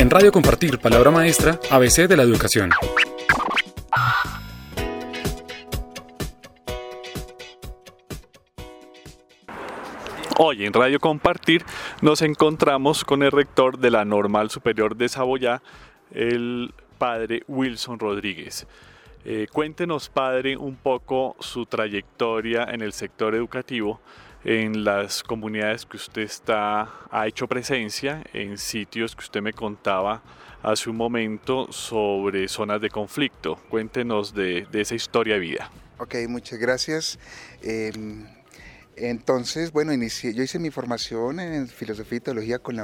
En Radio Compartir, palabra maestra, ABC de la educación. Hoy en Radio Compartir nos encontramos con el rector de la Normal Superior de Saboyá, el padre Wilson Rodríguez. Eh, cuéntenos, padre, un poco su trayectoria en el sector educativo, en las comunidades que usted está, ha hecho presencia, en sitios que usted me contaba hace un momento sobre zonas de conflicto. Cuéntenos de, esa historia de vida. Ok, muchas gracias. Em, entonces, bueno, inicié, yo hice mi formación en filosofía y teología con,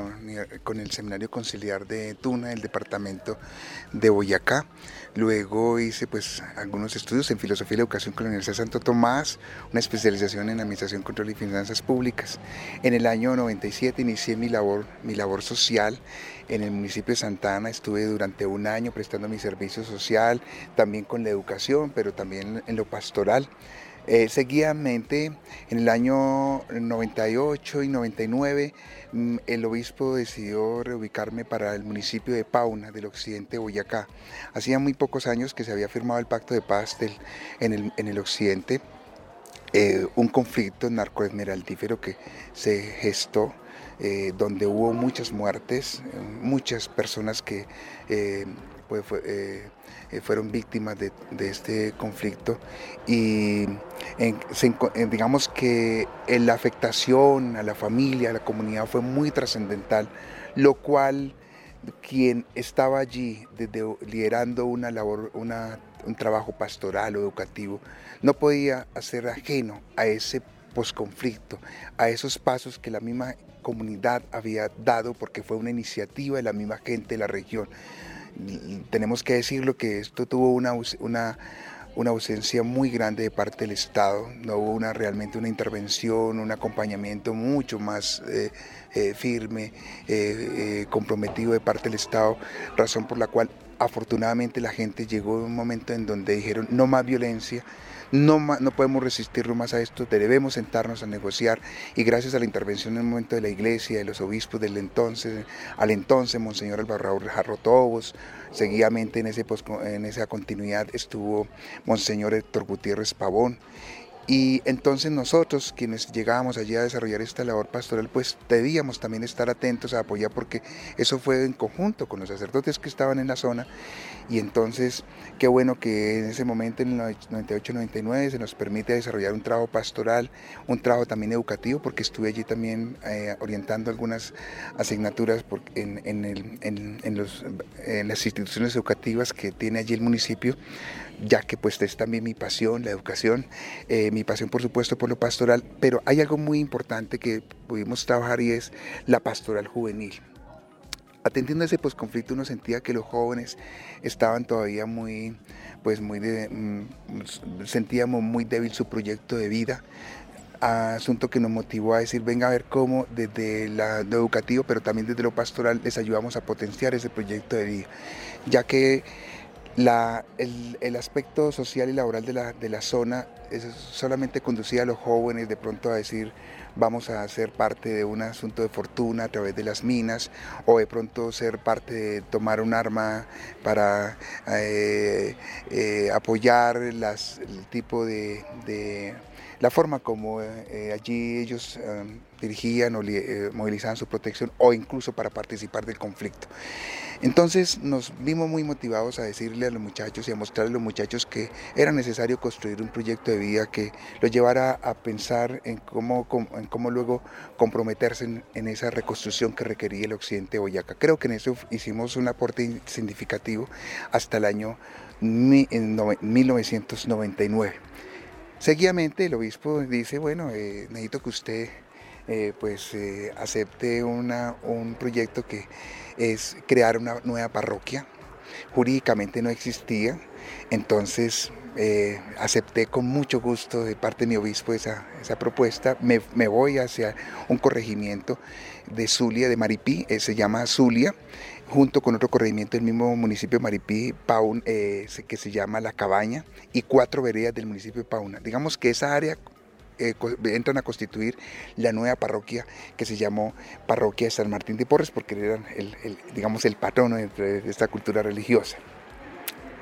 con el Seminario Conciliar de Tuna, el departamento de Boyacá. Luego hice pues algunos estudios en filosofía y educación con la Universidad de Santo Tomás, una especialización en administración, control y finanzas públicas. En el año 97 inicié mi labor, mi labor social en el municipio de Santana. Estuve durante un año prestando mi servicio social, también con la educación, pero también en lo pastoral. Eh, seguidamente, en el año 98 y 99, mm, el obispo decidió reubicarme para el municipio de Pauna, del occidente de Boyacá. Hacía muy pocos años que se había firmado el pacto de paz en, el, occidente, eh, un conflicto narcoesmeraldífero que se gestó eh, donde hubo muchas muertes, muchas personas que pues, eh, fueron víctimas de, este conflicto y digamos que la afectación a la familia, a la comunidad fue muy trascendental, lo cual quien estaba allí liderando una labor, un trabajo pastoral o educativo, no podía hacer ajeno a ese posconflicto, a esos pasos que la misma comunidad había dado porque fue una iniciativa de la misma gente de la región tenemos que decirlo que esto tuvo una, una, una, ausencia muy grande de parte del Estado, no hubo una, realmente una intervención, un acompañamiento mucho más eh, eh, firme, eh, comprometido de parte del Estado, razón por la cual afortunadamente la gente llegó a un momento en donde dijeron no más violencia, no, no podemos resistirlo más a esto, debemos sentarnos a negociar y gracias a la intervención en el momento de la iglesia, de los obispos del entonces, al entonces Monseñor Alvarado Jarrotobos, seguidamente en, ese, en esa continuidad estuvo Monseñor Héctor Gutiérrez Pavón y entonces nosotros, quienes llegábamos allí a desarrollar esta labor pastoral, pues debíamos también estar atentos a apoyar porque eso fue en conjunto con los sacerdotes que estaban en la zona. Y entonces, qué bueno que en ese momento, en el 98-99, se nos permite desarrollar un trabajo pastoral, un trabajo también educativo, porque estuve allí también eh, orientando algunas asignaturas en, en, los, en las instituciones educativas que tiene allí el municipio ya que pues es también mi pasión, la educación, eh, mi pasión por supuesto por lo pastoral, pero hay algo muy importante que pudimos trabajar y es la pastoral juvenil. Atendiendo a ese posconflicto uno sentía que los jóvenes estaban todavía muy, pues muy, mm, sentíamos muy débil su proyecto de vida, asunto que nos motivó a decir, venga a ver cómo desde lo educativo, pero también desde lo pastoral, les ayudamos a potenciar ese proyecto de vida, ya que el, aspecto social y laboral de la, de la zona es solamente conducía a los jóvenes de pronto a decir vamos a ser parte de un asunto de fortuna a través de las minas o de pronto ser parte de tomar un arma para eh, eh, apoyar las, el tipo de la forma como eh, allí ellos dirigían o eh, movilizaban su protección o incluso para participar del conflicto. Entonces nos vimos muy motivados a decirle a los muchachos y a mostrarle a los muchachos que era necesario construir un proyecto de vida que los llevara a pensar en cómo, en cómo luego comprometerse en, esa reconstrucción que requería el occidente de Boyacá. Creo que en eso hicimos un aporte significativo hasta el año 1999. Seguidamente el obispo dice, bueno, eh, necesito que usted eh, pues eh, acepte un proyecto que es crear una nueva parroquia. Jurídicamente no existía, entonces acepté con mucho gusto de parte de mi obispo esa, propuesta. Me, me, voy hacia un corregimiento de Zulia, de Maripí, se llama Zulia, junto con otro corregimiento del mismo municipio de Maripí, Paun, eh, que se llama La Cabaña, y cuatro veredas del municipio de Pauna. Digamos que esa área eh, entran a constituir la nueva parroquia que se llamó Parroquia de San Martín de Porres, porque eran el, digamos, el patrono de esta cultura religiosa.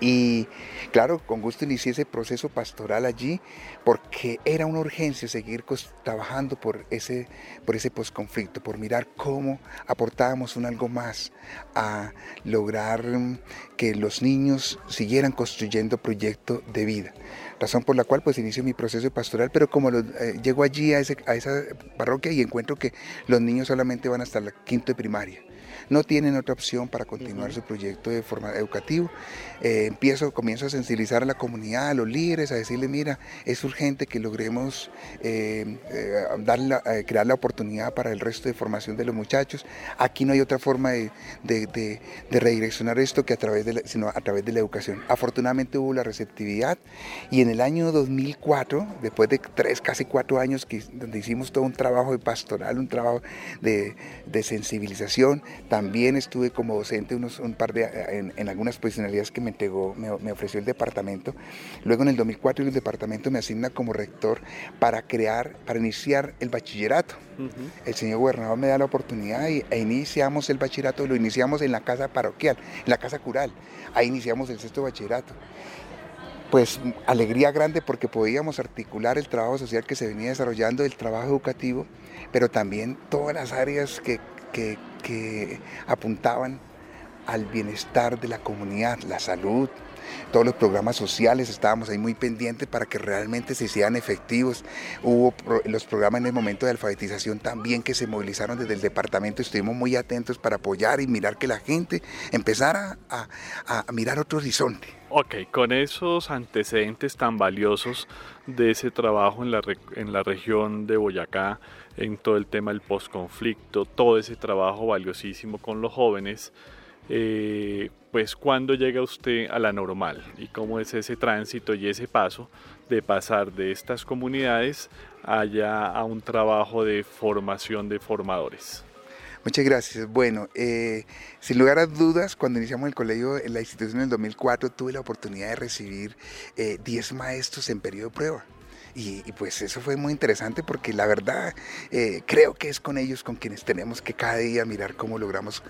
Y claro, con gusto inicié ese proceso pastoral allí porque era una urgencia seguir trabajando por ese, por ese posconflicto, por mirar cómo aportábamos un algo más a lograr mm, que los niños siguieran construyendo proyecto de vida. Razón por la cual pues inicio mi proceso pastoral, pero como eh, llego allí a, esa parroquia y encuentro que los niños solamente van hasta la quinto de primaria no tienen otra opción para continuar su proyecto de forma educativo. Eh, empiezo, comienzo a sensibilizar a la comunidad, a los líderes, a decirle, mira, es urgente que logremos eh, eh, crear la oportunidad para el resto de formación de los muchachos. Aquí no hay otra forma de, redireccionar esto que a través de la, sino a través de la educación. Afortunadamente hubo la receptividad y en el año 2004, después de tres, casi cuatro años que, donde hicimos todo un trabajo de pastoral, un trabajo de, de sensibilización, también estuve como docente unos, un par de, en, algunas posicionalidades que me entregó, me, ofreció el departamento. Luego en el 2004 el departamento me asigna como rector para crear, para iniciar el bachillerato. El señor gobernador me da la oportunidad y, e iniciamos el bachillerato, lo iniciamos en la casa parroquial, en la casa cural. Ahí iniciamos el sexto bachillerato pues alegría grande porque podíamos articular el trabajo social que se venía desarrollando, el trabajo educativo, pero también todas las áreas que, que, que apuntaban al bienestar de la comunidad, la salud, todos los programas sociales, estábamos ahí muy pendientes para que realmente se hicieran efectivos. Hubo los programas en el momento de alfabetización también que se movilizaron desde el departamento, estuvimos muy atentos para apoyar y mirar que la gente empezara a, mirar otro horizonte. Ok, con esos antecedentes tan valiosos de ese trabajo en la, en la región de Boyacá, en todo el tema del postconflicto, todo ese trabajo valiosísimo con los jóvenes, eh, pues cuando llega usted a la normal y cómo es ese tránsito y ese paso de pasar de estas comunidades allá a un trabajo de formación de formadores. Muchas gracias. Bueno, eh, sin lugar a dudas, cuando iniciamos el colegio en la institución en el 2004, tuve la oportunidad de recibir 10 eh, maestros en periodo de prueba. Y, pues eso fue muy interesante porque la verdad eh, creo que es con ellos con quienes tenemos que cada día mirar cómo logramos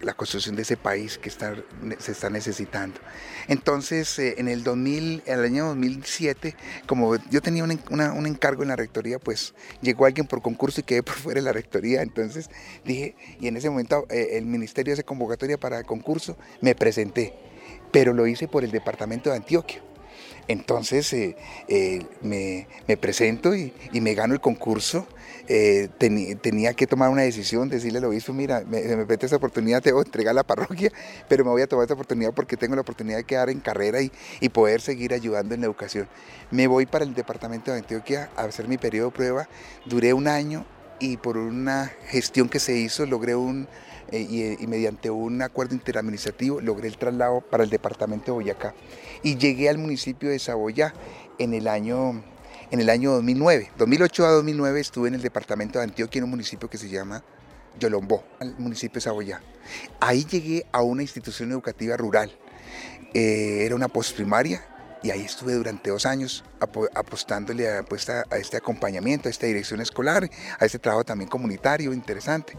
la construcción de ese país que está, se está necesitando. Entonces, eh, en el 2000, en el año 2007, como yo tenía un, un, encargo en la rectoría, pues llegó alguien por concurso y quedé por fuera de la rectoría. Entonces dije, y en ese momento eh, el ministerio hace convocatoria para concurso, me presenté, pero lo hice por el departamento de Antioquia. Entonces eh, eh, me, presento y, me gano el concurso. Eh, tenía que tomar una decisión, decirle al obispo, mira, me, me mete esa oportunidad, te voy a entregar la parroquia, pero me voy a tomar esta oportunidad porque tengo la oportunidad de quedar en carrera y, poder seguir ayudando en la educación. Me voy para el departamento de Antioquia a hacer mi periodo de prueba. Duré un año y por una gestión que se hizo logré un, y, mediante un acuerdo interadministrativo logré el traslado para el departamento de Boyacá y llegué al municipio de Saboyá en el año, en el año 2009. 2008 a 2009 estuve en el departamento de Antioquia, en un municipio que se llama Yolombó, el municipio de Saboyá. Ahí llegué a una institución educativa rural. Eh, era una postprimaria y ahí estuve durante dos años apostándole a, pues, a, este acompañamiento, a esta dirección escolar, a este trabajo también comunitario interesante.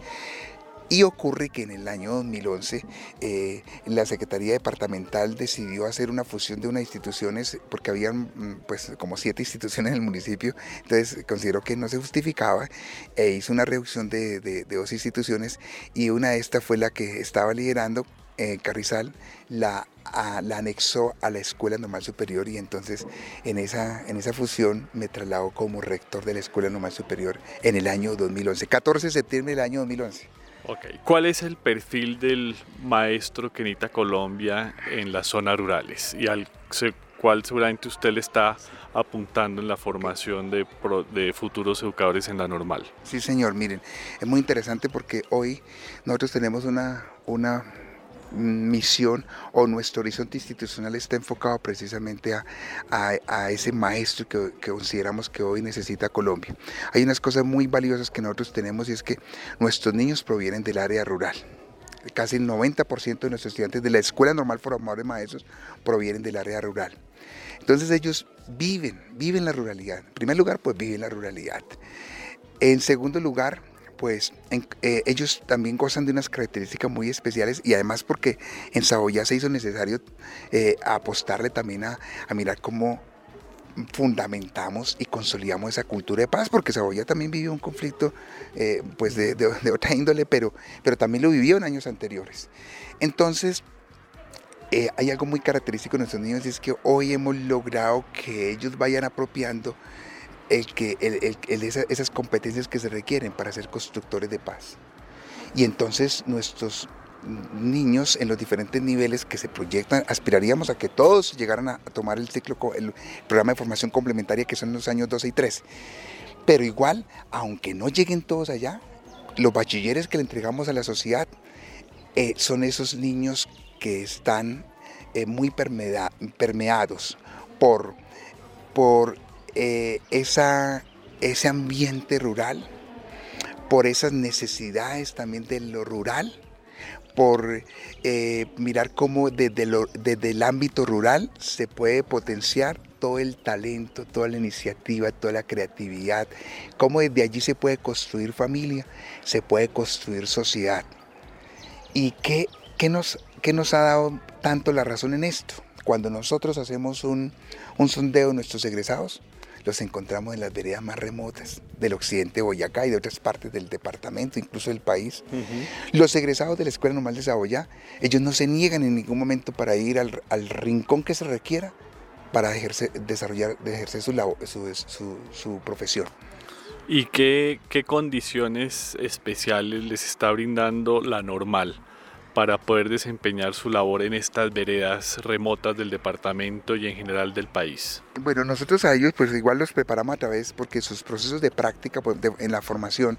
Y ocurre que en el año 2011 eh, la Secretaría Departamental decidió hacer una fusión de unas instituciones, porque habían mm, pues como siete instituciones en el municipio, entonces consideró que no se justificaba e hizo una reducción de, dos instituciones y una de estas fue la que estaba liderando eh, Carrizal, la, la anexó a la Escuela Normal Superior y entonces en esa, en esa fusión me trasladó como rector de la Escuela Normal Superior en el año 2011, 14 de septiembre del año 2011. ¿Cuál es el perfil del maestro que necesita Colombia en las zonas rurales y al cual seguramente usted le está apuntando en la formación de, de, futuros educadores en la normal? Sí, señor, miren, es muy interesante porque hoy nosotros tenemos una, una misión o nuestro horizonte institucional está enfocado precisamente a, ese maestro que, consideramos que hoy necesita Colombia. Hay unas cosas muy valiosas que nosotros tenemos y es que nuestros niños provienen del área rural. casi el 90% de nuestros estudiantes de la Escuela Normal Formadores Maestros provienen del área rural. Entonces ellos viven, viven la ruralidad. En primer lugar, pues viven la ruralidad. En segundo lugar, pues eh, ellos también gozan de unas características muy especiales y además porque en Saboya se hizo necesario eh, apostarle también a, mirar cómo fundamentamos y consolidamos esa cultura de paz, porque Saboya también vivió un conflicto eh, pues de, otra índole, pero, pero también lo vivió en años anteriores. Entonces, hay algo muy característico de nuestros niños y es que hoy hemos logrado que ellos vayan apropiando el que, esas competencias que se requieren para ser constructores de paz. Y entonces nuestros niños en los diferentes niveles que se proyectan, aspiraríamos a que todos llegaran a, tomar el ciclo, el programa de formación complementaria que son los años 12 y 13. Pero igual, aunque no lleguen todos allá, los bachilleres que le entregamos a la sociedad eh, son esos niños que están eh, muy permeados por, por eh, esa, ese ambiente rural, por esas necesidades también de lo rural, por eh, mirar cómo desde, desde el ámbito rural se puede potenciar todo el talento, toda la iniciativa, toda la creatividad, cómo desde allí se puede construir familia, se puede construir sociedad. ¿Y qué, qué nos, qué nos ha dado tanto la razón en esto? Cuando nosotros hacemos un, un sondeo de nuestros egresados, los encontramos en las veredas más remotas del occidente de Boyacá y de otras partes del departamento, incluso del país. Los egresados de la Escuela Normal de Saboyá, ellos no se niegan en ningún momento para ir al, rincón que se requiera para ejercer, desarrollar, de ejercer su, su, su, profesión. ¿Y qué, qué condiciones especiales les está brindando la normal? Para poder desempeñar su labor en estas veredas remotas del departamento y en general del país? Bueno, nosotros a ellos pues igual los preparamos a través porque sus procesos de práctica pues, en la formación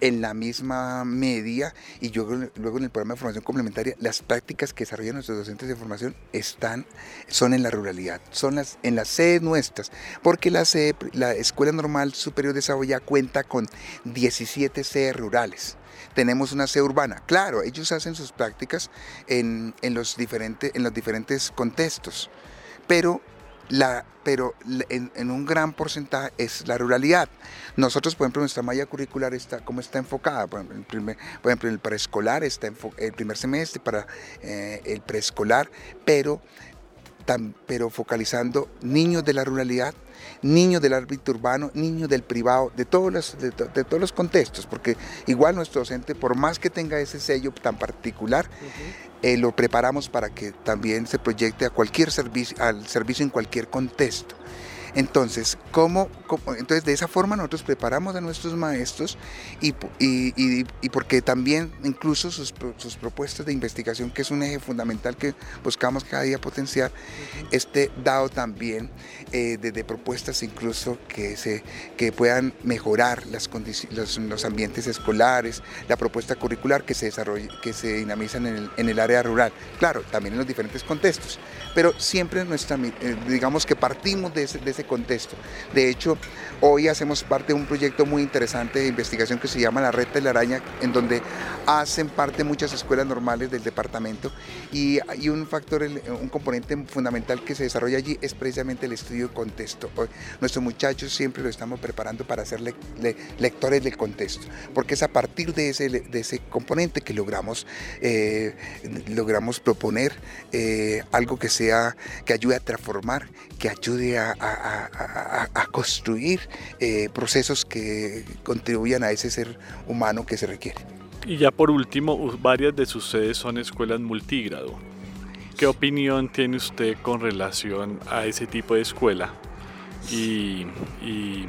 en la misma media y yo luego en el programa de formación complementaria las prácticas que desarrollan nuestros docentes de formación están son en la ruralidad, son las en las sedes nuestras, porque la sede, la Escuela Normal Superior de Saboya cuenta con 17 sedes rurales tenemos una sede urbana. Claro, ellos hacen sus prácticas en, los, diferentes, en los diferentes contextos, pero, la, pero en, un gran porcentaje es la ruralidad. Nosotros, por ejemplo, nuestra malla curricular está, ¿cómo está enfocada? Por ejemplo, el preescolar está el primer semestre para eh, el preescolar, pero, pero focalizando niños de la ruralidad niños del árbitro urbano, niños del privado, de todos los, de, todos los contextos, porque igual nuestro docente, por más que tenga ese sello tan particular, eh, lo preparamos para que también se proyecte a cualquier servicio, al servicio en cualquier contexto. Entonces, ¿cómo, entonces de esa forma nosotros preparamos a nuestros maestros y, y, porque también incluso sus, propuestas de investigación, que es un eje fundamental que buscamos cada día potenciar, esté dado también eh, desde propuestas incluso que, se, que puedan mejorar las los, los, ambientes escolares, la propuesta curricular que se desarrolla, que se dinamizan en el, en el área rural. Claro, también en los diferentes contextos, pero siempre nuestra, eh, digamos que partimos de ese, de ese contexto. De hecho, hoy hacemos parte de un proyecto muy interesante de investigación que se llama La Red de la Araña, en donde hacen parte muchas escuelas normales del departamento y un factor, un componente fundamental que se desarrolla allí es precisamente el estudio de contexto. Nuestros muchachos siempre lo estamos preparando para ser lectores del contexto, porque es a partir de ese, componente que logramos, eh, logramos proponer eh, algo que sea, que ayude a transformar, que ayude a, construir eh, procesos que contribuyan a ese ser humano que se requiere. Y ya por último, varias de sus sedes son escuelas multigrado. ¿Qué opinión tiene usted con relación a ese tipo de escuela? Y, y,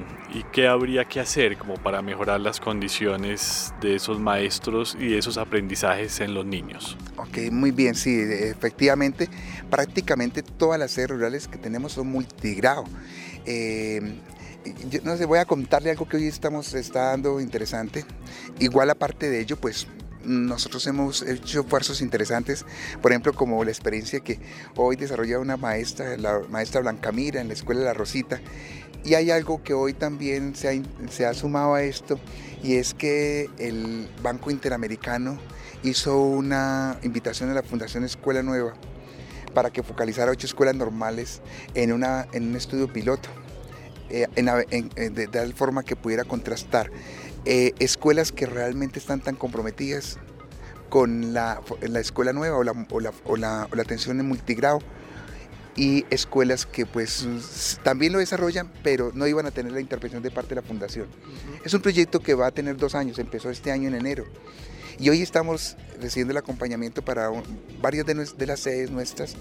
qué habría que hacer como para mejorar las condiciones de esos maestros y de esos aprendizajes en los niños. Ok, muy bien, sí, efectivamente, prácticamente todas las sedes rurales que tenemos son multigrado. Eh, yo no sé, voy a contarle algo que hoy estamos está dando interesante. Igual aparte de ello, pues nosotros hemos hecho esfuerzos interesantes, por ejemplo, como la experiencia que hoy desarrolla una maestra, la maestra Blanca Mira en la Escuela la Rosita. Y hay algo que hoy también se ha, se ha sumado a esto, y es que el Banco Interamericano hizo una invitación a la Fundación Escuela Nueva para que focalizara ocho escuelas normales en, una, en un estudio piloto, eh, de, tal forma que pudiera contrastar eh, escuelas que realmente están tan comprometidas con la, la escuela nueva o la, o la, o la, atención en multigrado y escuelas que pues también lo desarrollan, pero no iban a tener la intervención de parte de la fundación. Es un proyecto que va a tener dos años, empezó este año en enero. Y hoy estamos recibiendo el acompañamiento para varias de, de las sedes nuestras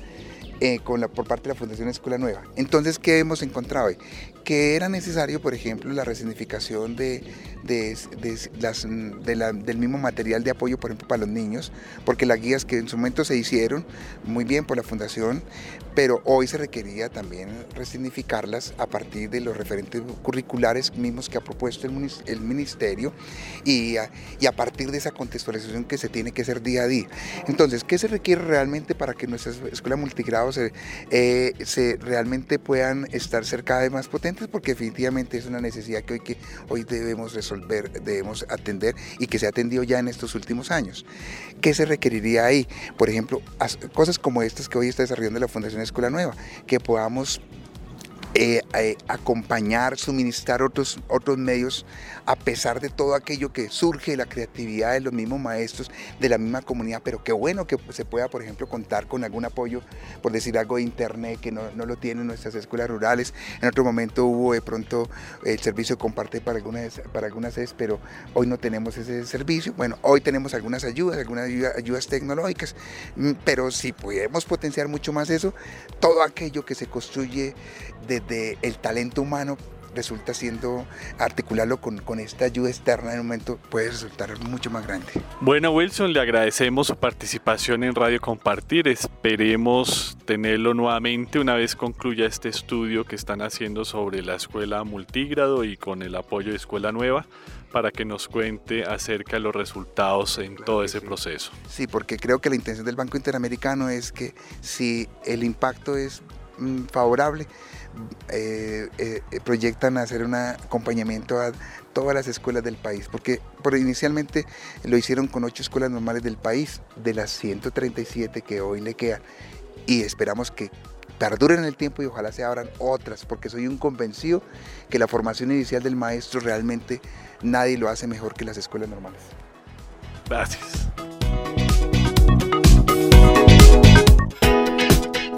eh, con la, por parte de la Fundación Escuela Nueva. Entonces, ¿qué hemos encontrado hoy? Que era necesario, por ejemplo, la resignificación de, de, las, del mismo material de apoyo, por ejemplo, para los niños, porque las guías que en su momento se hicieron muy bien por la Fundación, pero hoy se requería también resignificarlas a partir de los referentes curriculares mismos que ha propuesto el, Ministerio y a, y a partir de esa contextualización que se tiene que hacer día a día. Entonces, ¿qué se requiere realmente para que nuestra escuela multigrado eh, se, realmente puedan estar cerca de más potentes, porque definitivamente es una necesidad que hoy, que hoy debemos resolver, debemos atender y que se ha atendido ya en estos últimos años. ¿Qué se requeriría ahí? Por ejemplo, cosas como estas que hoy está desarrollando la Fundación Escuela Nueva, que podamos eh, eh, acompañar, suministrar otros, otros medios, a pesar de todo aquello que surge de la creatividad de los mismos maestros, de la misma comunidad, pero qué bueno que se pueda, por ejemplo, contar con algún apoyo, por decir algo de internet, que no, no lo tienen nuestras escuelas rurales. En otro momento hubo de pronto el servicio comparte para algunas, para algunas pero hoy no tenemos ese servicio. Bueno, hoy tenemos algunas ayudas, algunas ayudas tecnológicas, mm, pero si pudiéramos potenciar mucho más eso, todo aquello que se construye desde de el talento humano resulta siendo articularlo con, con, esta ayuda externa en un momento puede resultar mucho más grande. Bueno Wilson, le agradecemos su participación en Radio Compartir. Esperemos tenerlo nuevamente una vez concluya este estudio que están haciendo sobre la escuela multigrado y con el apoyo de Escuela Nueva para que nos cuente acerca de los resultados en todo ese proceso. Sí, porque creo que la intención del Banco Interamericano es que si el impacto es mm, favorable, eh, eh, proyectan hacer un acompañamiento a todas las escuelas del país, porque inicialmente lo hicieron con ocho escuelas normales del país, de las 137 que hoy le quedan, y esperamos que perduren el tiempo y ojalá se abran otras, porque soy un convencido que la formación inicial del maestro realmente nadie lo hace mejor que las escuelas normales. Gracias.